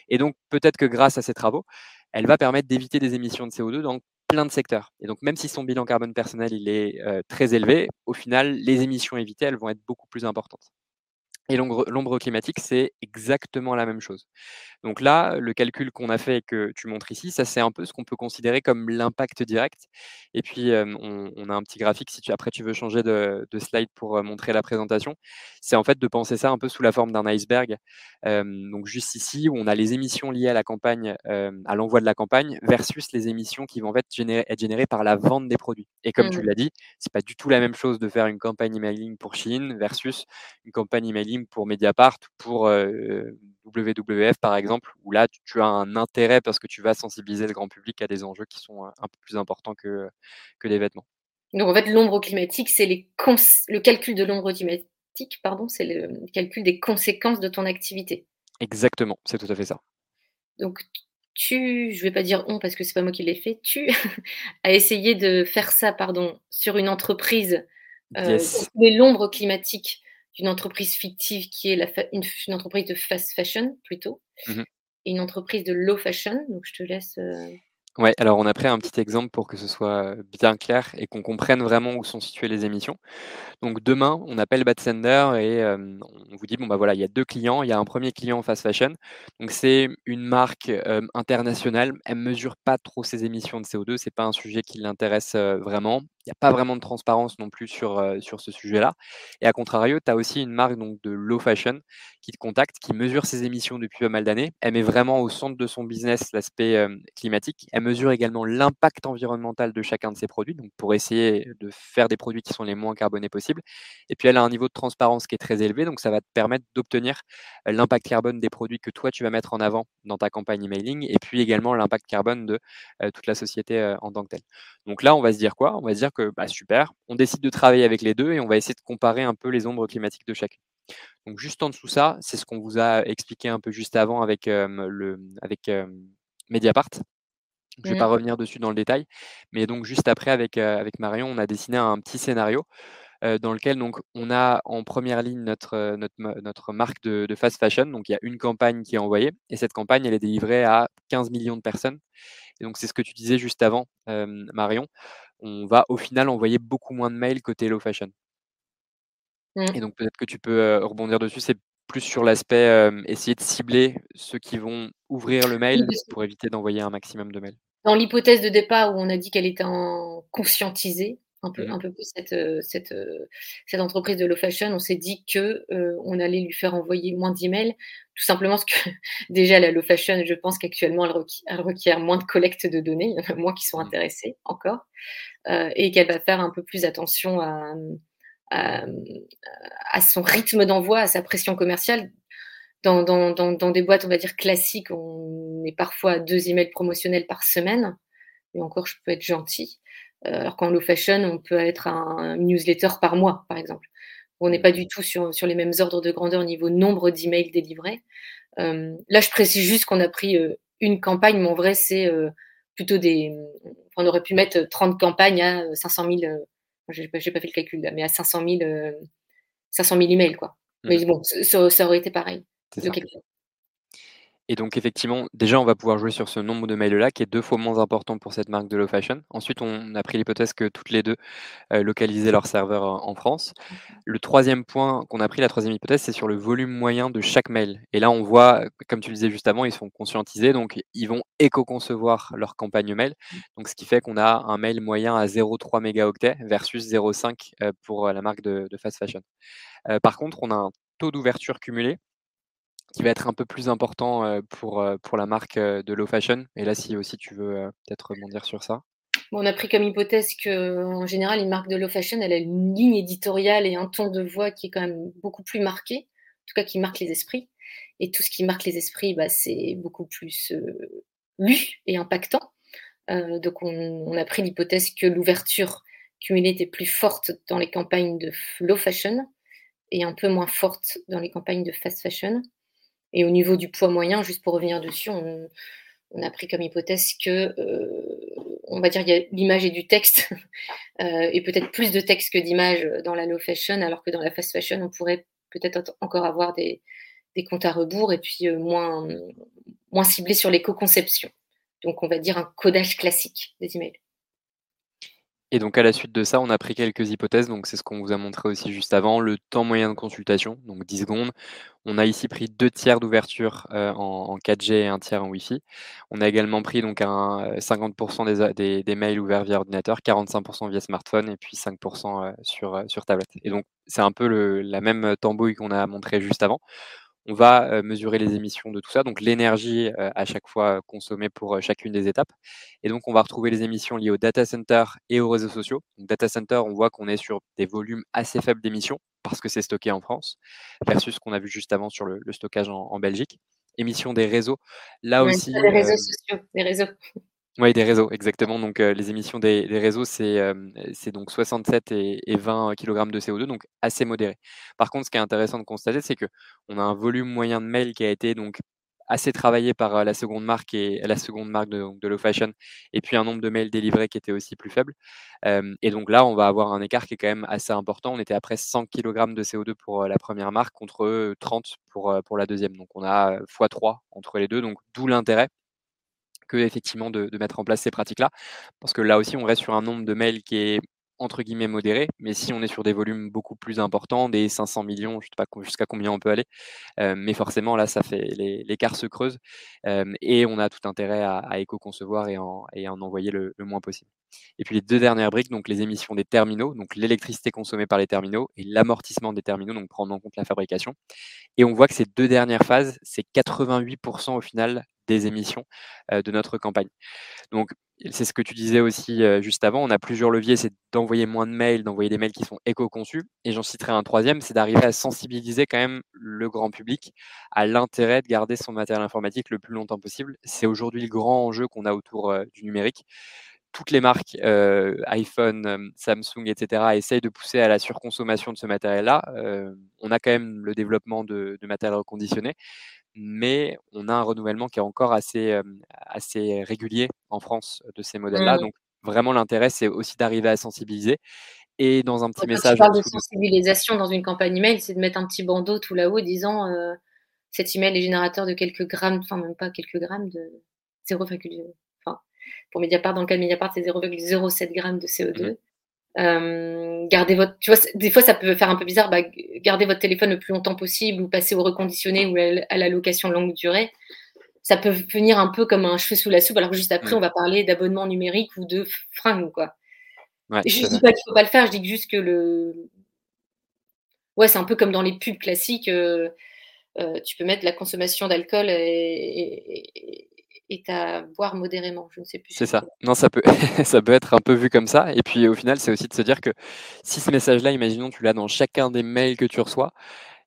Et donc, peut-être que grâce à ces travaux, elle va permettre d'éviter des émissions de CO2 dans plein de secteurs. Et donc, même si son bilan carbone personnel il est très élevé, au final, les émissions évitées, elles vont être beaucoup plus importantes. Et l'ombre climatique, c'est exactement la même chose. Donc là, le calcul qu'on a fait et que tu montres ici, ça c'est un peu ce qu'on peut considérer comme l'impact direct. Et puis, on, a un petit graphique, si tu, après tu veux changer de, slide pour montrer la présentation, c'est en fait de penser ça un peu sous la forme d'un iceberg. donc juste ici, où on a les émissions liées à la campagne, à l'envoi de la campagne, versus les émissions qui vont être générées, être générées par la vente des produits. Et comme tu mmh. l'as dit, c'est pas du tout la même chose de faire une campagne emailing pour Chine versus une campagne emailing pour Mediapart, pour WWF par exemple, où là tu, as un intérêt parce que tu vas sensibiliser le grand public à des enjeux qui sont un peu plus importants que, que les vêtements. Donc en fait, l'ombre climatique, c'est le calcul de l'ombre climatique, pardon, c'est le calcul des conséquences de ton activité. Exactement, c'est tout à fait ça. Donc tu, je vais pas dire on parce que c'est pas moi qui l'ai fait, tu <laughs> as essayé de faire ça, pardon, sur une entreprise, euh, l'ombre climatique d'une entreprise fictive qui est la une, entreprise de fast fashion plutôt, mmh et une entreprise de low fashion. Donc je te laisse. Euh, Ouais, alors on a pris un petit exemple pour que ce soit bien clair et qu'on comprenne vraiment où sont situées les émissions. Donc demain, on appelle Batsender et on vous dit bon bah voilà, il y a deux clients. Il y a un premier client fast fashion. Donc c'est une marque internationale. Elle mesure pas trop ses émissions de CO2. C'est pas un sujet qui l'intéresse vraiment. Il n'y a pas vraiment de transparence non plus sur, sur ce sujet-là. Et à contrario, tu as aussi une marque donc, de low fashion qui te contacte, qui mesure ses émissions depuis pas mal d'années. Elle met vraiment au centre de son business l'aspect climatique. Elle mesure également l'impact environnemental de chacun de ses produits, donc pour essayer de faire des produits qui sont les moins carbonés possibles. Et puis elle a un niveau de transparence qui est très élevé, donc ça va te permettre d'obtenir l'impact carbone des produits que toi tu vas mettre en avant dans ta campagne emailing, et puis également l'impact carbone de toute la société en tant que telle. Donc là, on va se dire quoi? On va se dire que bah, super, on décide de travailler avec les deux et on va essayer de comparer un peu les ombres climatiques de chacun. Donc juste en dessous ça, c'est ce qu'on vous a expliqué un peu juste avant avec, le, avec Mediapart. Je ne vais pas mmh. revenir dessus dans le détail, mais donc juste après avec, avec Marion, on a dessiné un petit scénario dans lequel donc on a en première ligne notre, notre, notre marque de, de, fast fashion. Donc il y a une campagne qui est envoyée et cette campagne elle est délivrée à 15 millions de personnes. Et donc, c'est ce que tu disais juste avant, Marion. On va au final envoyer beaucoup moins de mails côté low fashion. Mmh. Et donc, peut-être que tu peux rebondir dessus. C'est plus sur l'aspect essayer de cibler ceux qui vont ouvrir le mail pour éviter d'envoyer un maximum de mails. Dans l'hypothèse de départ où on a dit qu'elle était en conscientisée, un peu, mmh. un peu plus cette, cette, cette, entreprise de low fashion, on s'est dit que on allait lui faire envoyer moins d'emails, tout simplement parce que <laughs> déjà la low fashion, je pense qu'actuellement elle, requiert, moins de collecte de données, il y en a moins qui sont mmh. intéressés encore, et qu'elle va faire un peu plus attention à, à, son rythme d'envoi, à sa pression commerciale. Dans, dans, dans, dans, des boîtes, on va dire classiques, on est parfois à deux emails promotionnels par semaine. Et encore, je peux être gentil. Euh, alors qu'en low fashion, on peut être un, newsletter par mois, par exemple. On n'est pas du tout sur, sur, les mêmes ordres de grandeur au niveau nombre d'emails délivrés. Euh, là, je précise juste qu'on a pris euh, une campagne, mais en vrai, c'est plutôt des. On aurait pu mettre 30 campagnes à 500 000. je n'ai pas, fait le calcul là, mais à 500 000, 500 000 emails, quoi. Mmh. Mais bon, ça, aurait été pareil. Et donc, effectivement, déjà, on va pouvoir jouer sur ce nombre de mails-là, qui est deux fois moins important pour cette marque de low fashion. Ensuite, on a pris l'hypothèse que toutes les deux euh, localisaient leur serveur en France. Le troisième point qu'on a pris, la troisième hypothèse, c'est sur le volume moyen de chaque mail. Et là, on voit, comme tu le disais juste avant, ils sont conscientisés, donc ils vont éco-concevoir leur campagne mail. Donc, ce qui fait qu'on a un mail moyen à 0,3 mégaoctets versus 0,5 euh, pour la marque de, fast fashion. Euh, par contre, on a un taux d'ouverture cumulé qui va être un peu plus important pour, pour la marque de low fashion. Et là, si aussi tu veux peut-être rebondir sur ça. on a pris comme hypothèse qu'en général, une marque de low fashion, elle a une ligne éditoriale et un ton de voix qui est quand même beaucoup plus marqué, en tout cas qui marque les esprits. Et tout ce qui marque les esprits, bah, c'est beaucoup plus lu et impactant. donc on, a pris l'hypothèse que l'ouverture cumulée était plus forte dans les campagnes de low fashion et un peu moins forte dans les campagnes de fast fashion. Et au niveau du poids moyen, juste pour revenir dessus, on, a pris comme hypothèse que, euh, on va dire, y a l'image et du texte, <laughs> euh, et peut-être plus de texte que d'image dans la low fashion, alors que dans la fast fashion, on pourrait peut-être encore avoir des, comptes à rebours et puis euh, moins, moins ciblés sur l'éco-conception. Donc, on va dire un codage classique des emails. Et donc à la suite de ça, on a pris quelques hypothèses. Donc c'est ce qu'on vous a montré aussi juste avant, le temps moyen de consultation, donc 10 secondes. On a ici pris deux tiers d'ouverture euh, en, 4G et un tiers en Wi-Fi. On a également pris donc un 50% euh, des, des, mails ouverts via ordinateur, 45% via smartphone et puis 5% euh, sur, sur tablette. Et donc c'est un peu le, la même tambouille qu'on a montré juste avant on va mesurer les émissions de tout ça, donc l'énergie à chaque fois consommée pour chacune des étapes. Et donc, on va retrouver les émissions liées au data center et aux réseaux sociaux. Donc, data center, on voit qu'on est sur des volumes assez faibles d'émissions parce que c'est stocké en France, versus ce qu'on a vu juste avant sur le, stockage en, Belgique. Émissions des réseaux, là aussi. Les réseaux sociaux, les réseaux. Oui, des réseaux, exactement. Donc, les émissions des, réseaux, c'est donc 67 et, 20 kg de CO2, donc assez modéré. Par contre, ce qui est intéressant de constater, c'est qu'on a un volume moyen de mail qui a été donc assez travaillé par la seconde marque et la seconde marque de, de Low Fashion, et puis un nombre de mails délivrés qui était aussi plus faible. et donc là, on va avoir un écart qui est quand même assez important. On était à près 100 kg de CO2 pour la première marque contre 30 pour, pour la deuxième. Donc on a x3 entre les deux, donc d'où l'intérêt que effectivement de, mettre en place ces pratiques-là. Parce que là aussi, on reste sur un nombre de mails qui est entre guillemets modéré, mais si on est sur des volumes beaucoup plus importants, des 500 millions, je ne sais pas jusqu'à combien on peut aller, mais forcément là, ça fait l'écart se creuse et on a tout intérêt à, éco-concevoir et, en, en envoyer le, moins possible. Et puis les deux dernières briques, donc les émissions des terminaux, donc l'électricité consommée par les terminaux et l'amortissement des terminaux, donc prendre en compte la fabrication. Et on voit que ces deux dernières phases, c'est 88% au final des émissions de notre campagne. Donc, c'est ce que tu disais aussi juste avant, on a plusieurs leviers, c'est d'envoyer moins de mails, d'envoyer des mails qui sont éco-conçus. Et j'en citerai un troisième, c'est d'arriver à sensibiliser quand même le grand public à l'intérêt de garder son matériel informatique le plus longtemps possible. C'est aujourd'hui le grand enjeu qu'on a autour du numérique. Toutes les marques, iPhone, Samsung, etc., essayent de pousser à la surconsommation de ce matériel-là. on a quand même le développement de, de matériel reconditionné, mais on a un renouvellement qui est encore assez, assez régulier en France de ces modèles-là. Mmh. Donc vraiment l'intérêt, c'est aussi d'arriver à sensibiliser. Et dans un petit message. Tu parles de sensibilisation dans une campagne email, c'est de mettre un petit bandeau tout là-haut disant cet email est générateur de quelques grammes, enfin même pas quelques grammes de 0, enfin pour Mediapart, dans le cas de Mediapart, c'est 0,07 grammes de CO2. Mmh gardez votre, tu vois, des fois ça peut faire un peu bizarre, bah, gardez votre téléphone le plus longtemps possible ou passer au reconditionné ou à la location longue durée. Ça peut venir un peu comme un cheveu sous la soupe, alors que juste après, on va parler d'abonnement numérique ou de fringues, quoi. je dis pas qu'il faut pas le faire, je dis juste que le. Ouais, c'est un peu comme dans les pubs classiques. Euh, euh, tu peux mettre la consommation d'alcool et, à boire modérément. Je ne sais plus. C'est ça. Non, ça peut, <laughs> ça peut être un peu vu comme ça. Et puis au final, c'est aussi de se dire que si ce message-là, imaginons, tu l'as dans chacun des mails que tu reçois,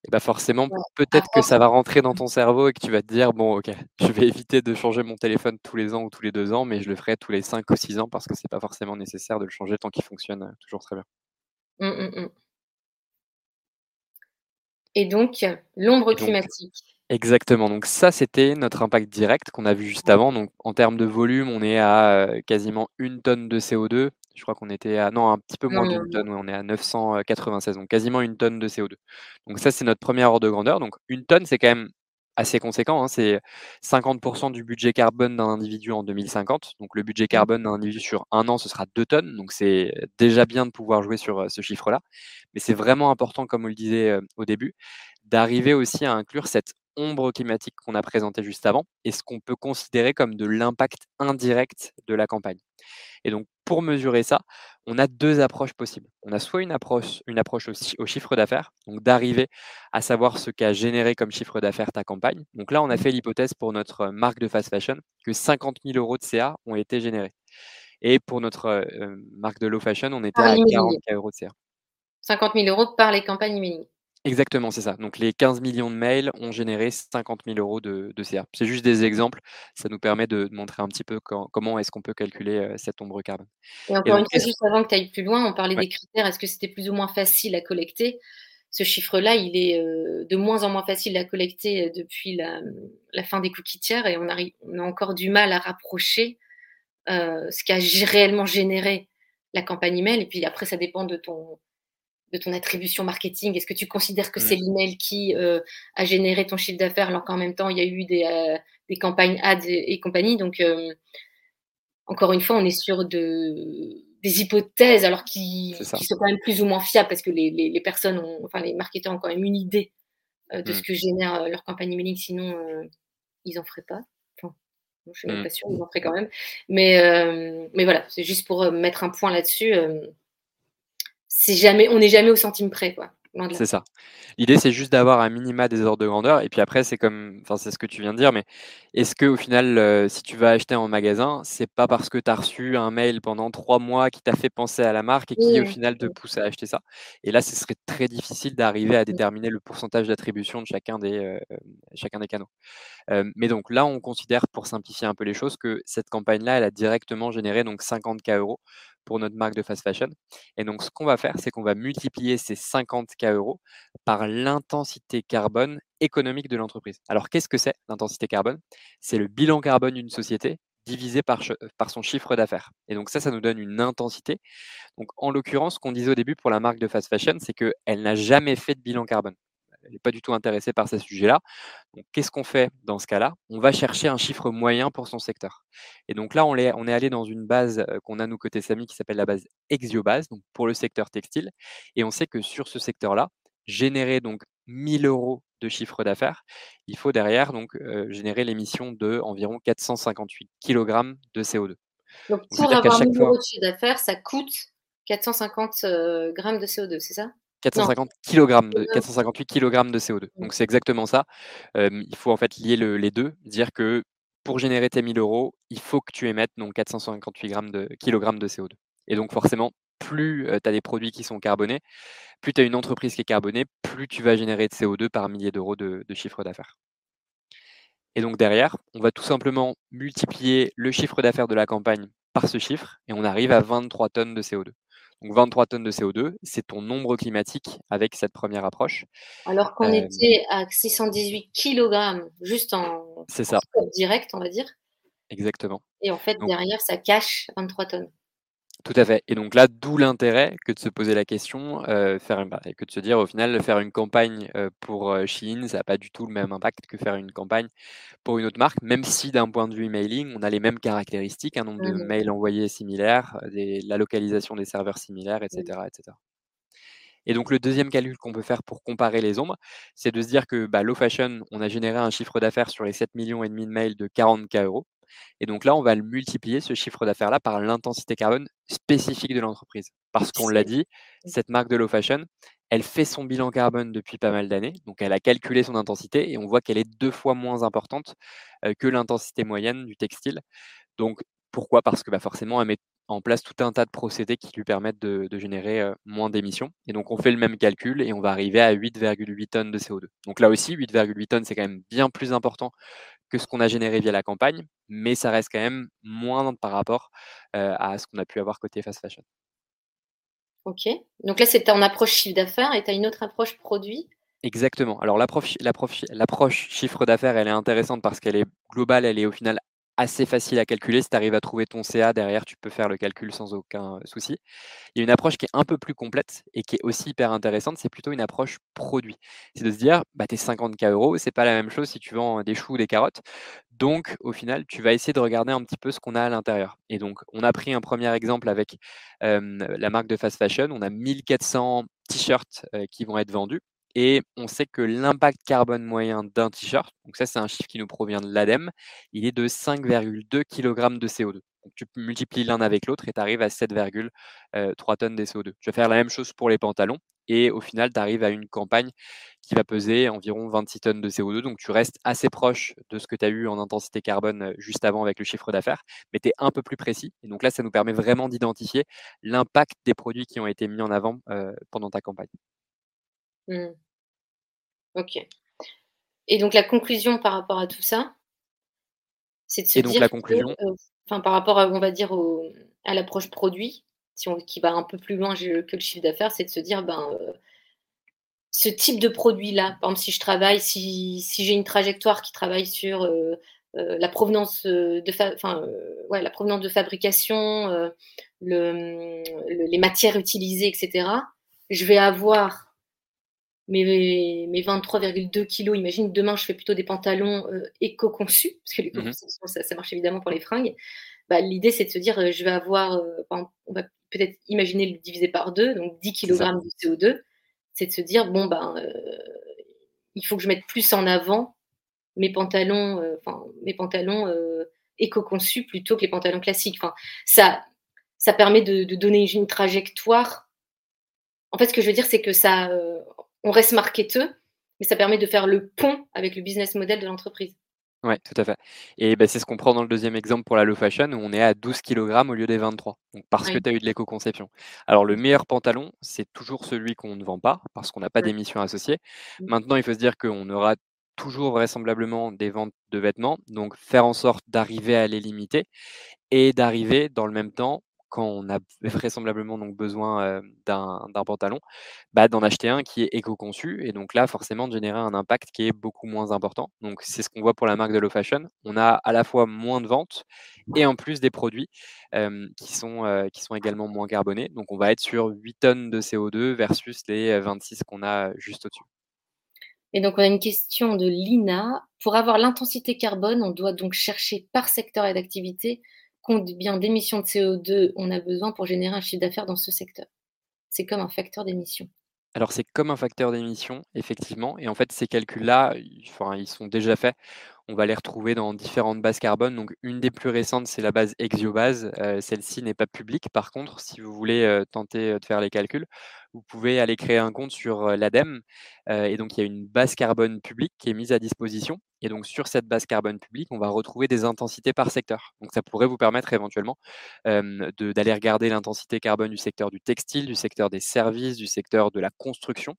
et eh ben forcément, peut-être que ça va rentrer dans ton cerveau et que tu vas te dire bon, ok, <laughs> je vais éviter de changer mon téléphone tous les ans ou tous les deux ans, mais je le ferai tous les cinq ou six ans parce que c'est pas forcément nécessaire de le changer tant qu'il fonctionne euh, toujours très bien. Mmh, mmh, mmh. Et donc, l'ombre climatique. Exactement. Donc ça, c'était notre impact direct qu'on a vu juste avant. Donc en termes de volume, on est à quasiment une tonne de CO2. Je crois qu'on était à non un petit peu moins d'une tonne. on est à 996, donc quasiment une tonne de CO2. Donc ça, c'est notre première ordre de grandeur. Donc une tonne, c'est quand même assez conséquent. Hein. C'est 50% du budget carbone d'un individu en 2050. Donc le budget mmh. carbone d'un individu sur un an, ce sera 2 tonnes. Donc c'est déjà bien de pouvoir jouer sur ce chiffre-là. Mais c'est vraiment important, comme on le disait au début, d'arriver aussi à inclure cette ombre climatique qu'on a présentée juste avant et ce qu'on peut considérer comme de l'impact indirect de la campagne. Et donc, pour mesurer ça, on a deux approches possibles. On a soit une approche, une approche au, chiffre d'affaires, donc d'arriver à savoir ce qu'a généré comme chiffre d'affaires ta campagne. Donc là, on a fait l'hypothèse pour notre marque de fast fashion que 50 000 euros de CA ont été générés. Et pour notre euh, marque de low fashion, on était à 40 euros de CA. 50 000 euros par les campagnes emailing. Exactement, c'est ça. Donc les 15 millions de mails ont généré 50 000 euros de, CA. C'est juste des exemples. Ça nous permet de, montrer un petit peu comment est-ce qu'on peut calculer cette ombre carbone. Et encore une fois, juste avant que tu ailles plus loin, on parlait des critères. Est-ce que c'était plus ou moins facile à collecter? Ce chiffre-là, il est de moins en moins facile à collecter depuis la, fin des cookies tiers et on, on, a encore du mal à rapprocher ce qu'a réellement généré la campagne email. Et puis après, ça dépend de ton de ton attribution marketing? Est-ce que tu considères que c'est mmh. l'email qui euh, a généré ton chiffre d'affaires alors qu'en même temps, il y a eu des, euh, campagnes ads et, compagnie? Donc, euh, encore une fois, on est sur de, des hypothèses, alors qui, sont quand même plus ou moins fiables parce que les, les, personnes, ont, enfin les marketeurs ont quand même une idée euh, de ce mmh. que génère leur campagne emailing, sinon ils n'en feraient pas. Enfin, je suis même mmh. pas sûre, ils en feraient quand même. Mais, mais voilà, c'est juste pour mettre un point là-dessus. C'est jamais, on n'est jamais au centime près, quoi. C'est ça. L'idée, c'est juste d'avoir un minima des ordres de grandeur. Et puis après, c'est comme, enfin, c'est ce que tu viens de dire, mais est-ce que au final, euh, si tu vas acheter en magasin, c'est pas parce que tu as reçu un mail pendant trois mois qui t'a fait penser à la marque et qui au final te pousse à acheter ça? Et là, ce serait très difficile d'arriver à déterminer le pourcentage d'attribution de chacun des, euh, chacun des canaux. Euh, mais donc là, on considère, pour simplifier un peu les choses, que cette campagne-là, elle a directement généré donc 50K euros pour notre marque de fast fashion. Et donc, ce qu'on va faire, c'est qu'on va multiplier ces 50K euros par l'intensité carbone économique de l'entreprise. Alors, qu'est-ce que c'est l'intensité carbone? C'est le bilan carbone d'une société divisé par, par son chiffre d'affaires. Et donc ça, ça nous donne une intensité. Donc en l'occurrence, ce qu'on disait au début pour la marque de fast fashion, c'est qu'elle n'a jamais fait de bilan carbone elle n'est pas du tout intéressée par ce sujet-là. Donc, qu'est-ce qu'on fait dans ce cas-là? On va chercher un chiffre moyen pour son secteur. Et donc là, on est, on est allé dans une base euh, qu'on a, nous, côté Samy, qui s'appelle la base Exiobase, donc pour le secteur textile. Et on sait que sur ce secteur-là, générer donc 1000 euros de chiffre d'affaires, il faut derrière donc euh, générer l'émission de environ 458 kg de CO2. Donc, pour avoir 1000 euros de chiffre d'affaires, ça coûte 450 euh, grammes de CO2, c'est ça? 450 kg de, 458 kg de CO2. Donc c'est exactement ça. il faut en fait lier les deux, dire que pour générer tes 1000 euros, il faut que tu émettes donc 458 grammes de, kg de CO2. Et donc forcément, plus tu as des produits qui sont carbonés, plus tu as une entreprise qui est carbonée, plus tu vas générer de CO2 par millier d'euros de, de chiffre d'affaires. Et donc derrière, on va tout simplement multiplier le chiffre d'affaires de la campagne par ce chiffre et on arrive à 23 tonnes de CO2. Donc 23 tonnes de CO2, c'est ton nombre climatique avec cette première approche. Alors qu'on euh, était à 618 kg juste en, ça. direct, on va dire. Exactement. Et en fait, derrière, ça cache 23 tonnes. Tout à fait. Et donc là, d'où l'intérêt que de se poser la question, euh, faire, bah, que de se dire au final, faire une campagne euh, pour euh, Shein, ça n'a pas du tout le même impact que faire une campagne pour une autre marque, même si d'un point de vue emailing, on a les mêmes caractéristiques, un nombre de mmh mails envoyés similaires, la localisation des serveurs similaires, etc. etc. Et donc, le deuxième calcul qu'on peut faire pour comparer les ombres, c'est de se dire que bah, Low Fashion, on a généré un chiffre d'affaires sur les 7 millions et demi de mails de 40K euros. Et donc là, on va le multiplier, ce chiffre d'affaires-là, par l'intensité carbone spécifique de l'entreprise. Parce qu'on l'a dit, cette marque de low fashion, elle fait son bilan carbone depuis pas mal d'années. Donc elle a calculé son intensité et on voit qu'elle est deux fois moins importante que l'intensité moyenne du textile. Donc pourquoi? Parce que bah, forcément, elle met en place tout un tas de procédés qui lui permettent de, générer moins d'émissions. Et donc on fait le même calcul et on va arriver à 8,8 tonnes de CO2. Donc là aussi, 8,8 tonnes, c'est quand même bien plus important que ce qu'on a généré via la campagne, mais ça reste quand même moins par rapport à ce qu'on a pu avoir côté fast fashion. Ok. Donc là, c'est en approche chiffre d'affaires et tu as une autre approche produit? Exactement. Alors l'approche chiffre d'affaires, elle est intéressante parce qu'elle est globale, elle est au final assez facile à calculer. Si tu arrives à trouver ton CA derrière, tu peux faire le calcul sans aucun souci. Il y a une approche qui est un peu plus complète et qui est aussi hyper intéressante, c'est plutôt une approche produit. C'est de se dire, bah, tes 50K euros, c'est pas la même chose si tu vends des choux ou des carottes. Donc, au final, tu vas essayer de regarder un petit peu ce qu'on a à l'intérieur. Et donc, on a pris un premier exemple avec la marque de fast fashion. On a 1400 t-shirts qui vont être vendus. Et on sait que l'impact carbone moyen d'un t-shirt, donc ça c'est un chiffre qui nous provient de l'ADEME, il est de 5,2 kg de CO2. Donc tu multiplies l'un avec l'autre et tu arrives à 7,3 euh, tonnes de CO2. Tu vas faire la même chose pour les pantalons et au final tu arrives à une campagne qui va peser environ 26 tonnes de CO2. Donc tu restes assez proche de ce que tu as eu en intensité carbone euh, juste avant avec le chiffre d'affaires, mais tu es un peu plus précis. Et donc là, ça nous permet vraiment d'identifier l'impact des produits qui ont été mis en avant euh, pendant ta campagne. Mmh. OK. Et donc la conclusion par rapport à tout ça, c'est de se donc dire la conclusion euh, enfin par rapport à, on va dire à l'approche produit, si on qui va un peu plus loin que le chiffre d'affaires, c'est de se dire, ben, euh, ce type de produit-là, par exemple si je travaille, si j'ai une trajectoire qui travaille sur, euh, la provenance, de enfin, ouais, la provenance de fabrication, le les matières utilisées etc., je vais avoir mes, mes 23,2 kilos, imagine demain je fais plutôt des pantalons euh, éco-conçus, parce que les mmh ça, marche évidemment pour les fringues. bah, l'idée c'est de se dire, je vais avoir, on va peut-être imaginer le diviser par deux, donc 10 kg de CO2, c'est de se dire, bon, ben, il faut que je mette plus en avant mes pantalons, enfin, mes pantalons éco-conçus plutôt que les pantalons classiques. Enfin, ça, ça permet de, donner une trajectoire. En fait, ce que je veux dire, c'est que ça, on reste marketeux, mais ça permet de faire le pont avec le business model de l'entreprise. Oui, tout à fait. Et bah, c'est ce qu'on prend dans le deuxième exemple pour la low fashion, où on est à 12 kg au lieu des 23, donc parce que tu as eu de l'éco-conception. Alors le meilleur pantalon, c'est toujours celui qu'on ne vend pas, parce qu'on n'a pas d'émissions associées. Mmh. Maintenant, il faut se dire qu'on aura toujours vraisemblablement des ventes de vêtements, donc faire en sorte d'arriver à les limiter et d'arriver dans le même temps quand on a <laughs> vraisemblablement donc besoin d'un pantalon, bah, d'en acheter un qui est éco-conçu et donc là forcément de générer un impact qui est beaucoup moins important. Donc c'est ce qu'on voit pour la marque de Low Fashion. On a à la fois moins de ventes et en plus des produits qui, sont, qui sont également moins carbonés. Donc on va être sur 8 tonnes de CO2 versus les 26 qu'on a juste au-dessus. Et donc on a une question de Lina. Pour avoir l'intensité carbone, on doit donc chercher par secteur et d'activité combien d'émissions de CO2 on a besoin pour générer un chiffre d'affaires dans ce secteur. C'est comme un facteur d'émission. Alors c'est comme un facteur d'émission, effectivement. Et en fait, ces calculs-là, ils sont déjà faits. On va les retrouver dans différentes bases carbone. Donc une des plus récentes, c'est la base Exiobase. Euh, celle-ci n'est pas publique. Par contre, si vous voulez euh, tenter euh, de faire les calculs, vous pouvez aller créer un compte sur l'ADEME. et donc, il y a une base carbone publique qui est mise à disposition. Et donc, sur cette base carbone publique, on va retrouver des intensités par secteur. Donc, ça pourrait vous permettre éventuellement d'aller regarder l'intensité carbone du secteur du textile, du secteur des services, du secteur de la construction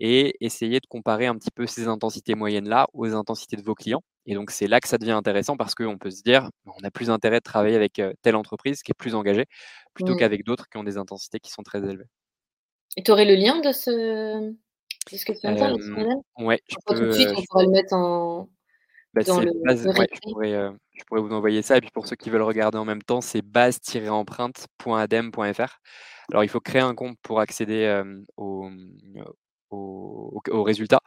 et essayer de comparer un petit peu ces intensités moyennes-là aux intensités de vos clients. Et donc, c'est là que ça devient intéressant parce qu'on peut se dire, on a plus intérêt de travailler avec telle entreprise qui est plus engagée plutôt mmh. qu'avec d'autres qui ont des intensités qui sont très élevées. Et tu aurais le lien de ce, viens de Ouais, je peux, tout de suite, on pourrait le mettre en. Bah, dans le, base, ouais, je, pourrais, euh, je, pourrais, vous envoyer ça. Et puis pour ceux qui veulent regarder en même temps, c'est base-empreinte.adem.fr. Alors il faut créer un compte pour accéder euh, aux au, au, résultats,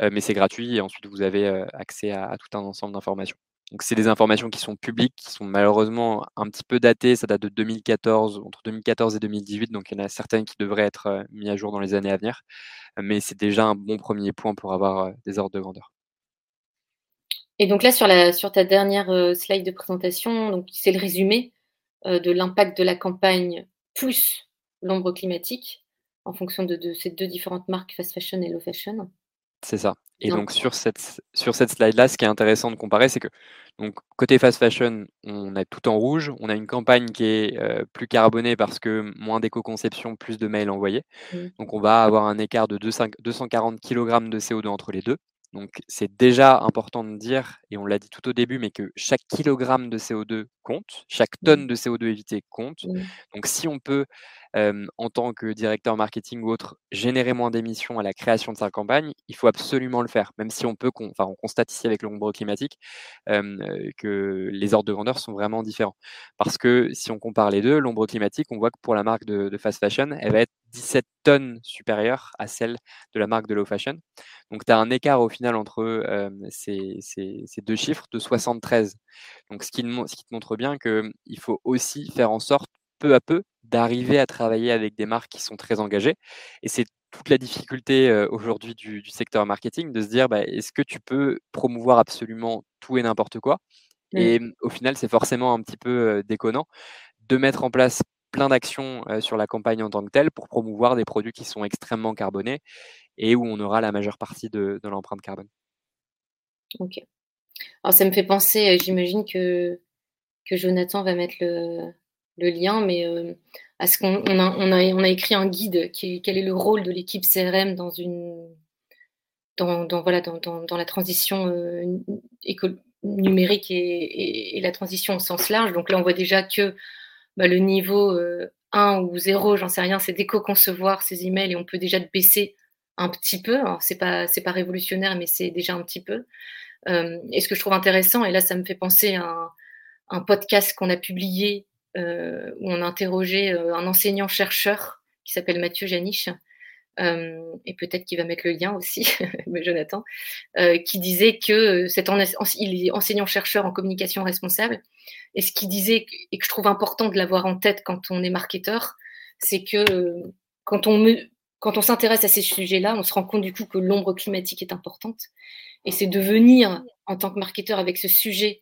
euh, mais c'est gratuit et ensuite vous avez accès à, à, tout un ensemble d'informations. Donc c'est des informations qui sont publiques, qui sont malheureusement un petit peu datées. Ça date de 2014, entre 2014 et 2018, donc il y en a certaines qui devraient être euh, mises à jour dans les années à venir. Mais c'est déjà un bon premier point pour avoir euh, des ordres de grandeur. Et donc là, sur, la, sur ta dernière euh, slide de présentation, c'est le résumé de l'impact de la campagne plus l'ombre climatique en fonction de, ces deux différentes marques, fast fashion et low fashion. C'est ça. Et donc sur cette, sur cette slide-là, ce qui est intéressant de comparer, c'est que donc, côté fast fashion, on a tout en rouge. On a une campagne qui est euh, plus carbonée parce que moins d'éco-conception, plus de mails envoyés. Mmh. Donc on va avoir un écart de 240 kg de CO2 entre les deux. Donc c'est déjà important de dire, et on l'a dit tout au début, mais que chaque kilogramme de CO2 compte, chaque mmh. tonne de CO2 évité compte. Donc si on peut en tant que directeur marketing ou autre, générer moins d'émissions à la création de sa campagne, il faut absolument le faire, même si on peut, enfin, on constate ici avec l'ombre climatique que les ordres de grandeur sont vraiment différents. Parce que si on compare les deux, l'ombre climatique, on voit que pour la marque de, fast fashion, elle va être 17 tonnes supérieure à celle de la marque de low fashion. Donc tu as un écart au final entre ces, deux chiffres de 73. Donc ce qui, ce qui te montre bien qu'il faut aussi faire en sorte peu à peu d'arriver à travailler avec des marques qui sont très engagées. Et c'est toute la difficulté aujourd'hui du, secteur marketing de se dire bah, est-ce que tu peux promouvoir absolument tout et n'importe quoi? Mmh. Et mmh, au final, c'est forcément un petit peu déconnant de mettre en place plein d'actions sur la campagne en tant que telle pour promouvoir des produits qui sont extrêmement carbonés et où on aura la majeure partie de, l'empreinte carbone. Ok. Alors ça me fait penser, j'imagine que, Jonathan va mettre le, lien, mais euh, à ce qu'on on a, écrit un guide quel est le rôle de l'équipe CRM dans la transition euh, numérique et, et, la transition au sens large. Donc là, on voit déjà que bah, le niveau 1 euh, ou 0, j'en sais rien, c'est d'éco-concevoir ces emails et on peut déjà baisser un petit peu. C'est pas c'est pas révolutionnaire, mais c'est déjà un petit peu. et ce que je trouve intéressant, et là, ça me fait penser à un, un podcast qu'on a publié euh, où on a interrogé euh, un enseignant-chercheur qui s'appelle Mathieu Janiche, et peut-être qu'il va mettre le lien aussi, <laughs> Jonathan, qui disait que cet il est enseignant-chercheur en communication responsable, et ce qu'il disait, et que je trouve important de l'avoir en tête quand on est marketeur, c'est que quand on, quand on s'intéresse à ces sujets-là, on se rend compte du coup que l'ombre climatique est importante. Et c'est de venir en tant que marketeur avec ce sujet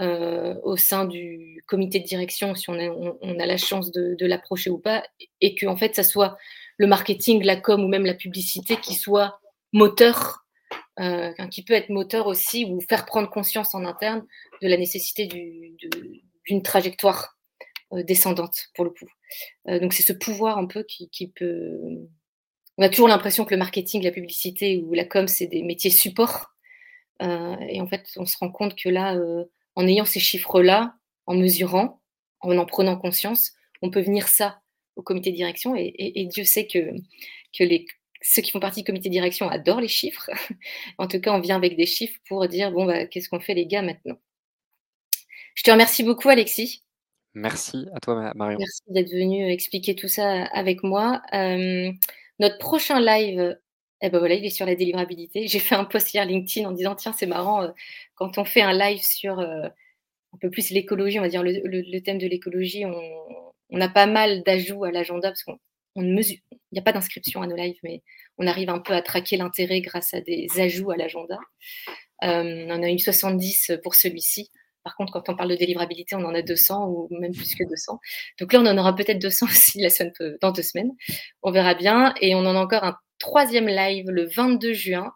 euh, au sein du comité de direction, si on a, on, a la chance de, de l'approcher ou pas, et que en fait, ça soit le marketing, la com ou même la publicité qui soit moteur, euh, qui peut être moteur aussi, ou faire prendre conscience en interne de la nécessité d'une trajectoire euh, descendante, pour le coup. Euh, donc c'est ce pouvoir un peu qui, qui peut... On a toujours l'impression que le marketing, la publicité ou la com, c'est des métiers supports. et en fait, on se rend compte que là, en ayant ces chiffres-là, en mesurant, en en prenant conscience, on peut venir ça au comité de direction. Et, Dieu sait que, que les, ceux qui font partie du comité de direction adorent les chiffres. <laughs> en tout cas, on vient avec des chiffres pour dire, bon, bah, qu'est-ce qu'on fait les gars maintenant? Je te remercie beaucoup, Alexis. Merci à toi, Marion. Merci d'être venu expliquer tout ça avec moi. Euh, notre prochain live eh ben voilà, il est sur la délivrabilité. J'ai fait un post hier LinkedIn en disant tiens, c'est marrant, euh, quand on fait un live sur euh, un peu plus l'écologie, on va dire le, thème de l'écologie, on, a pas mal d'ajouts à l'agenda parce qu'on ne mesure, il n'y a pas d'inscription à nos lives, mais on arrive un peu à traquer l'intérêt grâce à des ajouts à l'agenda. Euh, on a eu 70 pour celui-ci. Par contre, quand on parle de délivrabilité, on en a 200 ou même plus que 200. Donc là, on en aura peut-être 200 aussi <laughs> la semaine, dans deux semaines. On verra bien. Et on en a encore un troisième live le 22 juin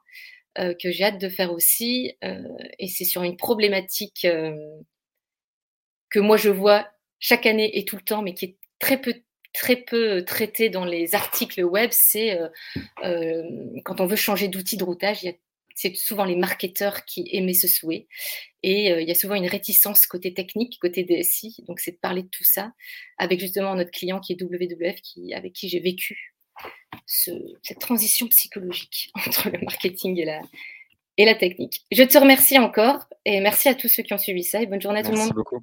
euh, que j'ai hâte de faire aussi. Euh, et c'est sur une problématique que moi je vois chaque année et tout le temps, mais qui est très peu très peu traitée dans les articles web, c'est quand on veut changer d'outil de routage, c'est souvent les marketeurs qui émettent ce souhait. Et il y a souvent une réticence côté technique, côté DSI. Donc, c'est de parler de tout ça avec justement notre client qui est WWF, avec qui j'ai vécu cette transition psychologique <laughs> entre le marketing et la, technique. Je te remercie encore et merci à tous ceux qui ont suivi ça et bonne journée à tout le monde. Beaucoup.